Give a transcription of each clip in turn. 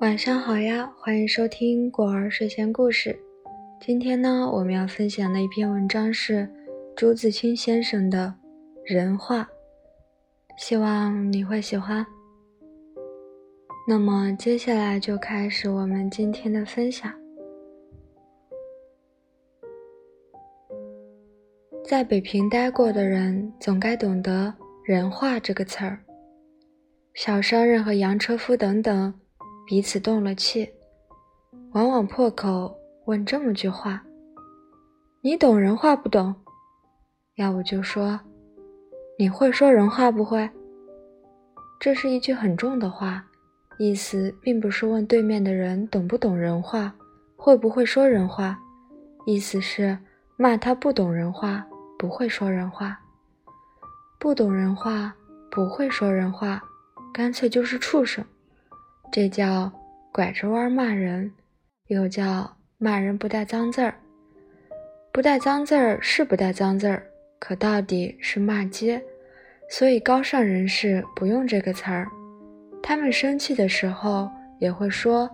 晚上好呀，欢迎收听果儿睡前故事。今天呢，我们要分享的一篇文章是朱自清先生的《人话》，希望你会喜欢。那么接下来就开始我们今天的分享。在北平待过的人，总该懂得“人话”这个词儿。小商人和洋车夫等等。彼此动了气，往往破口问这么句话：“你懂人话不懂？”要不就说：“你会说人话不会？”这是一句很重的话，意思并不是问对面的人懂不懂人话，会不会说人话，意思是骂他不懂人话，不会说人话。不懂人话，不会说人话，干脆就是畜生。这叫拐着弯骂人，又叫骂人不带脏字儿。不带脏字儿是不带脏字儿，可到底是骂街，所以高尚人士不用这个词儿。他们生气的时候也会说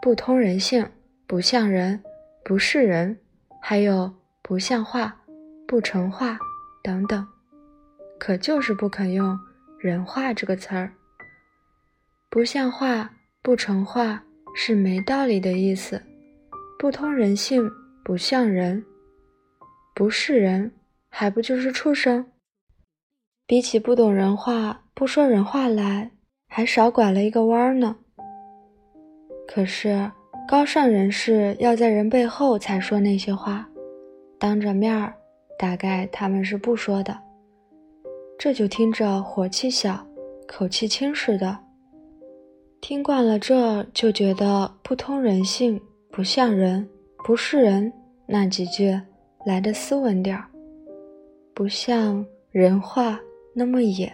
不通人性、不像人、不是人，还有不像话、不成话等等，可就是不肯用人话这个词儿。不像话、不成话是没道理的意思，不通人性、不像人、不是人，还不就是畜生？比起不懂人话、不说人话来，还少拐了一个弯儿呢。可是高尚人士要在人背后才说那些话，当着面儿，大概他们是不说的。这就听着火气小、口气轻似的。听惯了这就觉得不通人性、不像人、不是人那几句来的斯文点儿，不像人话那么野。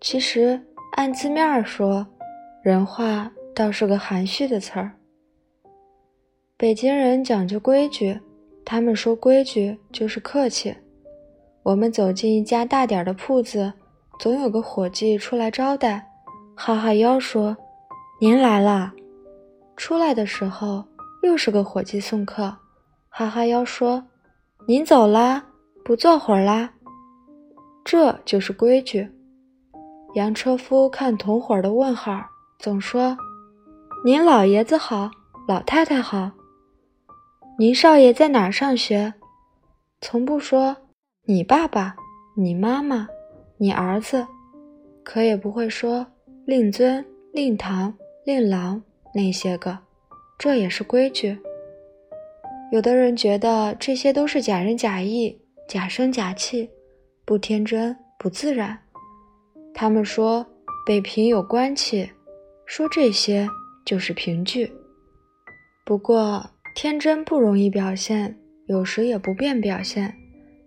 其实按字面儿说，人话倒是个含蓄的词儿。北京人讲究规矩，他们说规矩就是客气。我们走进一家大点儿的铺子，总有个伙计出来招待。哈哈腰说：“您来了。”出来的时候又是个伙计送客。哈哈腰说：“您走啦，不坐会儿啦。”这就是规矩。洋车夫看同伙的问号，总说：“您老爷子好，老太太好。”您少爷在哪儿上学？从不说你爸爸、你妈妈、你儿子，可也不会说。令尊、令堂、令郎那些个，这也是规矩。有的人觉得这些都是假仁假义、假声假气，不天真、不自然。他们说北平有官气，说这些就是凭据。不过天真不容易表现，有时也不便表现。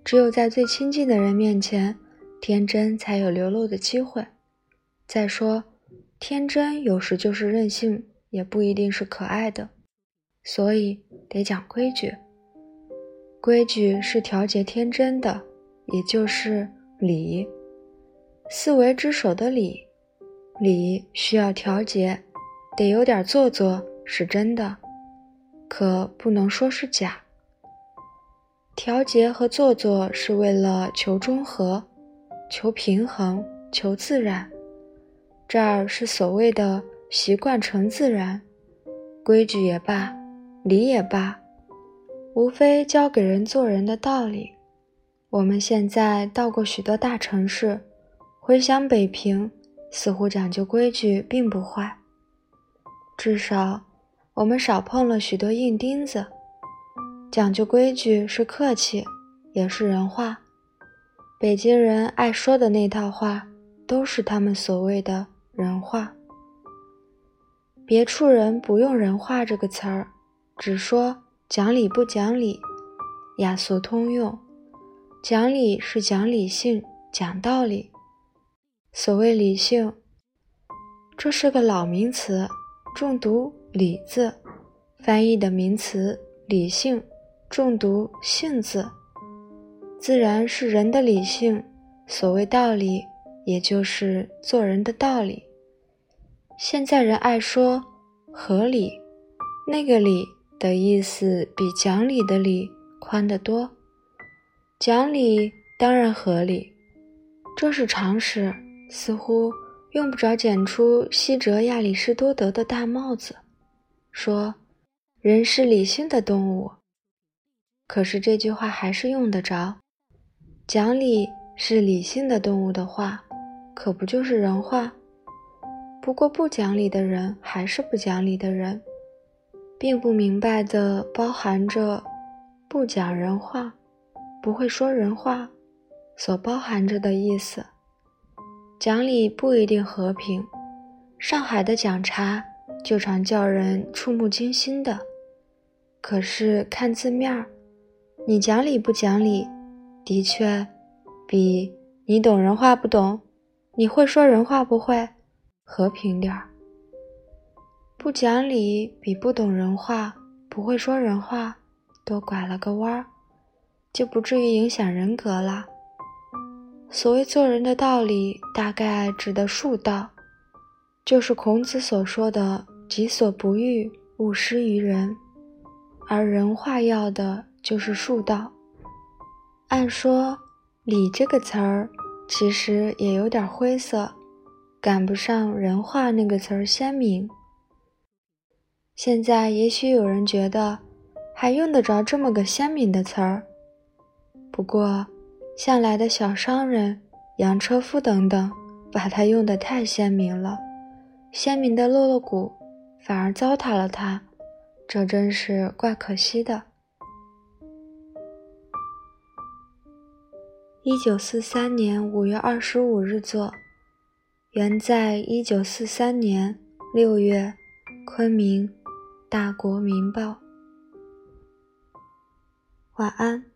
只有在最亲近的人面前，天真才有流露的机会。再说。天真有时就是任性，也不一定是可爱的，所以得讲规矩。规矩是调节天真的，也就是礼。四维之首的礼，礼需要调节，得有点做作是真的，可不能说是假。调节和做作是为了求中和、求平衡、求自然。这儿是所谓的习惯成自然，规矩也罢，礼也罢，无非教给人做人的道理。我们现在到过许多大城市，回想北平，似乎讲究规矩并不坏。至少我们少碰了许多硬钉子。讲究规矩是客气，也是人话。北京人爱说的那套话，都是他们所谓的。人话，别处人不用“人话”这个词儿，只说讲理不讲理，雅俗通用。讲理是讲理性、讲道理。所谓理性，这是个老名词，重读“理”字，翻译的名词“理性”，重读“性”字，自然是人的理性。所谓道理，也就是做人的道理。现在人爱说合理，那个理的意思比讲理的理宽得多。讲理当然合理，这是常识，似乎用不着剪出西哲亚里士多德的大帽子，说人是理性的动物。可是这句话还是用得着。讲理是理性的动物的话，可不就是人话？不过不讲理的人还是不讲理的人，并不明白的包含着不讲人话。不会说人话，所包含着的意思。讲理不一定和平。上海的讲茶就常叫人触目惊心的。可是看字面儿，你讲理不讲理，的确比你懂人话不懂，你会说人话不会和平点儿。不讲理比不懂人话、不会说人话多拐了个弯儿。就不至于影响人格了。所谓做人的道理，大概指的术道，就是孔子所说的“己所不欲，勿施于人”。而人话要的就是术道。按说“礼”这个词儿其实也有点灰色，赶不上“人话”那个词儿鲜明。现在也许有人觉得，还用得着这么个鲜明的词儿？不过，向来的小商人、洋车夫等等，把它用得太鲜明了，鲜明的落了骨，反而糟蹋了它，这真是怪可惜的。一九四三年五月二十五日作，原在一九四三年六月，昆明《大国民报》。晚安。